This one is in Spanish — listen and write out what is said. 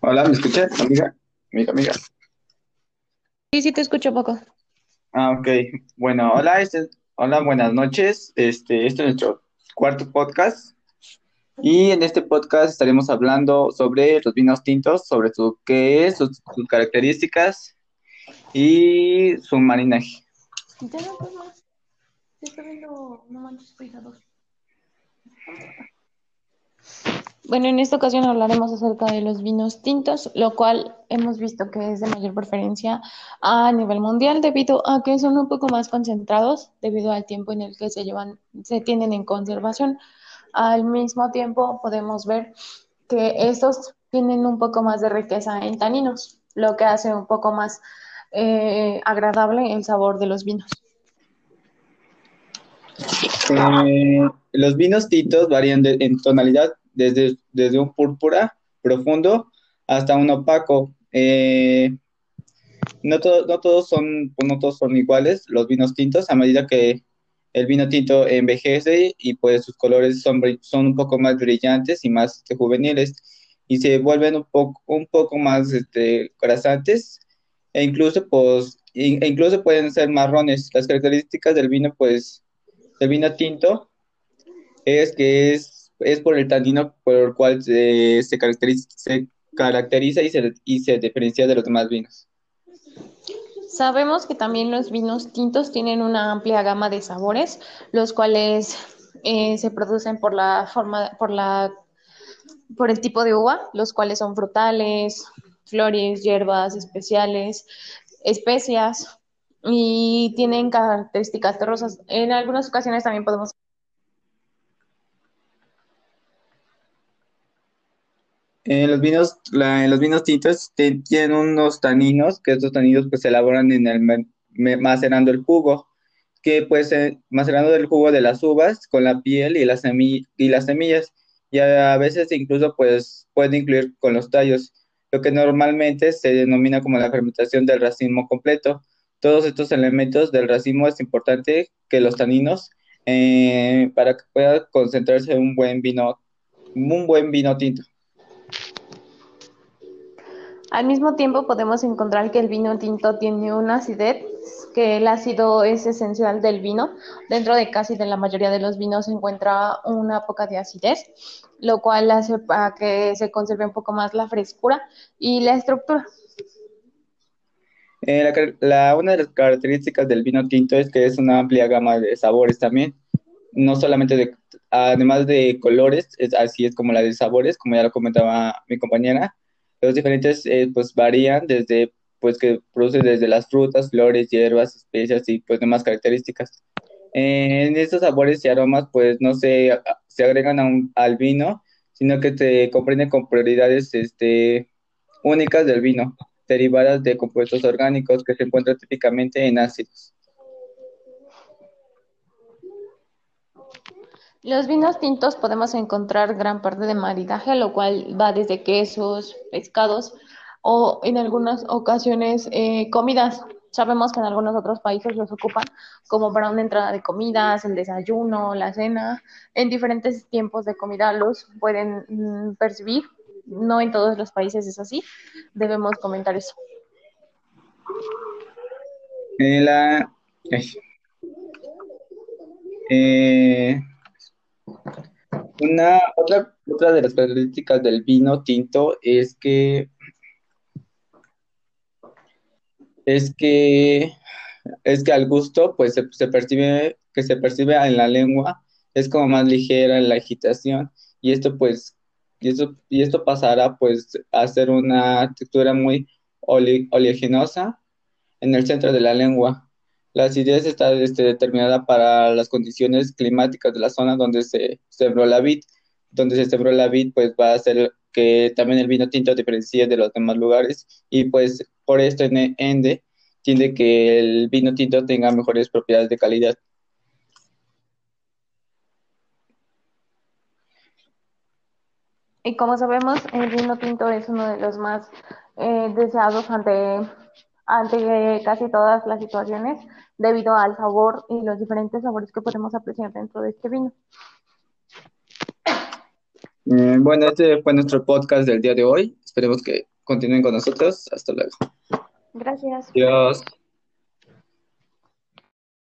Hola, ¿me escuchas, amiga? Amiga, amiga. Sí, sí, te escucho poco. Ah, ok. Bueno, hola, este, hola, buenas noches. Este, este es nuestro cuarto podcast. Y en este podcast estaremos hablando sobre los vinos tintos, sobre su qué es, sus, sus características y su marinaje. Ya no, pues más. Se está viendo, no manches. Bueno, en esta ocasión hablaremos acerca de los vinos tintos, lo cual hemos visto que es de mayor preferencia a nivel mundial debido a que son un poco más concentrados debido al tiempo en el que se llevan, se tienen en conservación. Al mismo tiempo podemos ver que estos tienen un poco más de riqueza en taninos, lo que hace un poco más eh, agradable el sabor de los vinos. Eh, los vinos tintos varían de- en tonalidad desde, desde un púrpura profundo hasta un opaco. Eh, no, to- no todos son, no todos son iguales los vinos tintos a medida que el vino tinto envejece y pues sus colores son, son un poco más brillantes y más este, juveniles y se vuelven un poco, un poco más este, grasantes e incluso, pues, e incluso pueden ser marrones. Las características del vino pues el vino tinto es que es, es por el tanino por el cual se, se caracteriza, se caracteriza y se, y se diferencia de los demás vinos. Sabemos que también los vinos tintos tienen una amplia gama de sabores, los cuales eh, se producen por la forma, por la, por el tipo de uva, los cuales son frutales, flores, hierbas, especiales, especias y tienen características terrosas. En algunas ocasiones también podemos En los vinos, la- en los vinos tintos tienen unos taninos, que estos taninos pues se elaboran en el macerando el jugo, que pues eh, macerando el jugo de las uvas con la piel y las semi- y las semillas, y a veces incluso pues puede incluir con los tallos, lo que normalmente se denomina como la fermentación del racimo completo. Todos estos elementos del racimo es importante que los taninos eh, para que pueda concentrarse un buen vino, un buen vino tinto. Al mismo tiempo podemos encontrar que el vino tinto tiene una acidez, que el ácido es esencial del vino. Dentro de casi de la mayoría de los vinos se encuentra una poca de acidez, lo cual hace para que se conserve un poco más la frescura y la estructura. Eh, la una de las características del vino tinto es que es una amplia gama de sabores también, no solamente de, además de colores, es, así es como la de sabores, como ya lo comentaba mi compañera, los diferentes eh, pues varían desde, pues que produce desde las frutas, flores, hierbas, especias y pues demás características. Eh, en estos sabores y aromas pues no se, se agregan a un- al vino, sino que se comprenden con prioridades este, únicas del vino derivadas de compuestos orgánicos que se encuentran típicamente en ácidos. Los vinos tintos podemos encontrar gran parte de maridaje, lo cual va desde quesos, pescados o en algunas ocasiones eh, comidas. Sabemos que en algunos otros países los ocupan como para una entrada de comidas, el desayuno, la cena. En diferentes tiempos de comida los pueden mm, percibir. No en todos los países es así. Debemos comentar eso. Eh, la. Eh, una, otra, otra de las características del vino tinto es que es que es que al gusto pues se, se percibe que se percibe en la lengua es como más ligera en la agitación y esto pues y esto, y esto pasará pues a ser una textura muy ole, oleaginosa en el centro de la lengua. La acidez está este, determinada para las condiciones climáticas de la zona donde se sembró la vid. Donde se sembró la vid, pues va a hacer que también el vino tinto diferencie de los demás lugares y pues por esto en ende tiende que el vino tinto tenga mejores propiedades de calidad. Y como sabemos, el vino tinto es uno de los más eh, deseados ante, ante casi todas las situaciones debido al sabor y los diferentes sabores que podemos apreciar dentro de este vino. Eh, bueno, este fue nuestro podcast del día de hoy. Esperemos que continúen con nosotros. Hasta luego. Gracias. Adiós.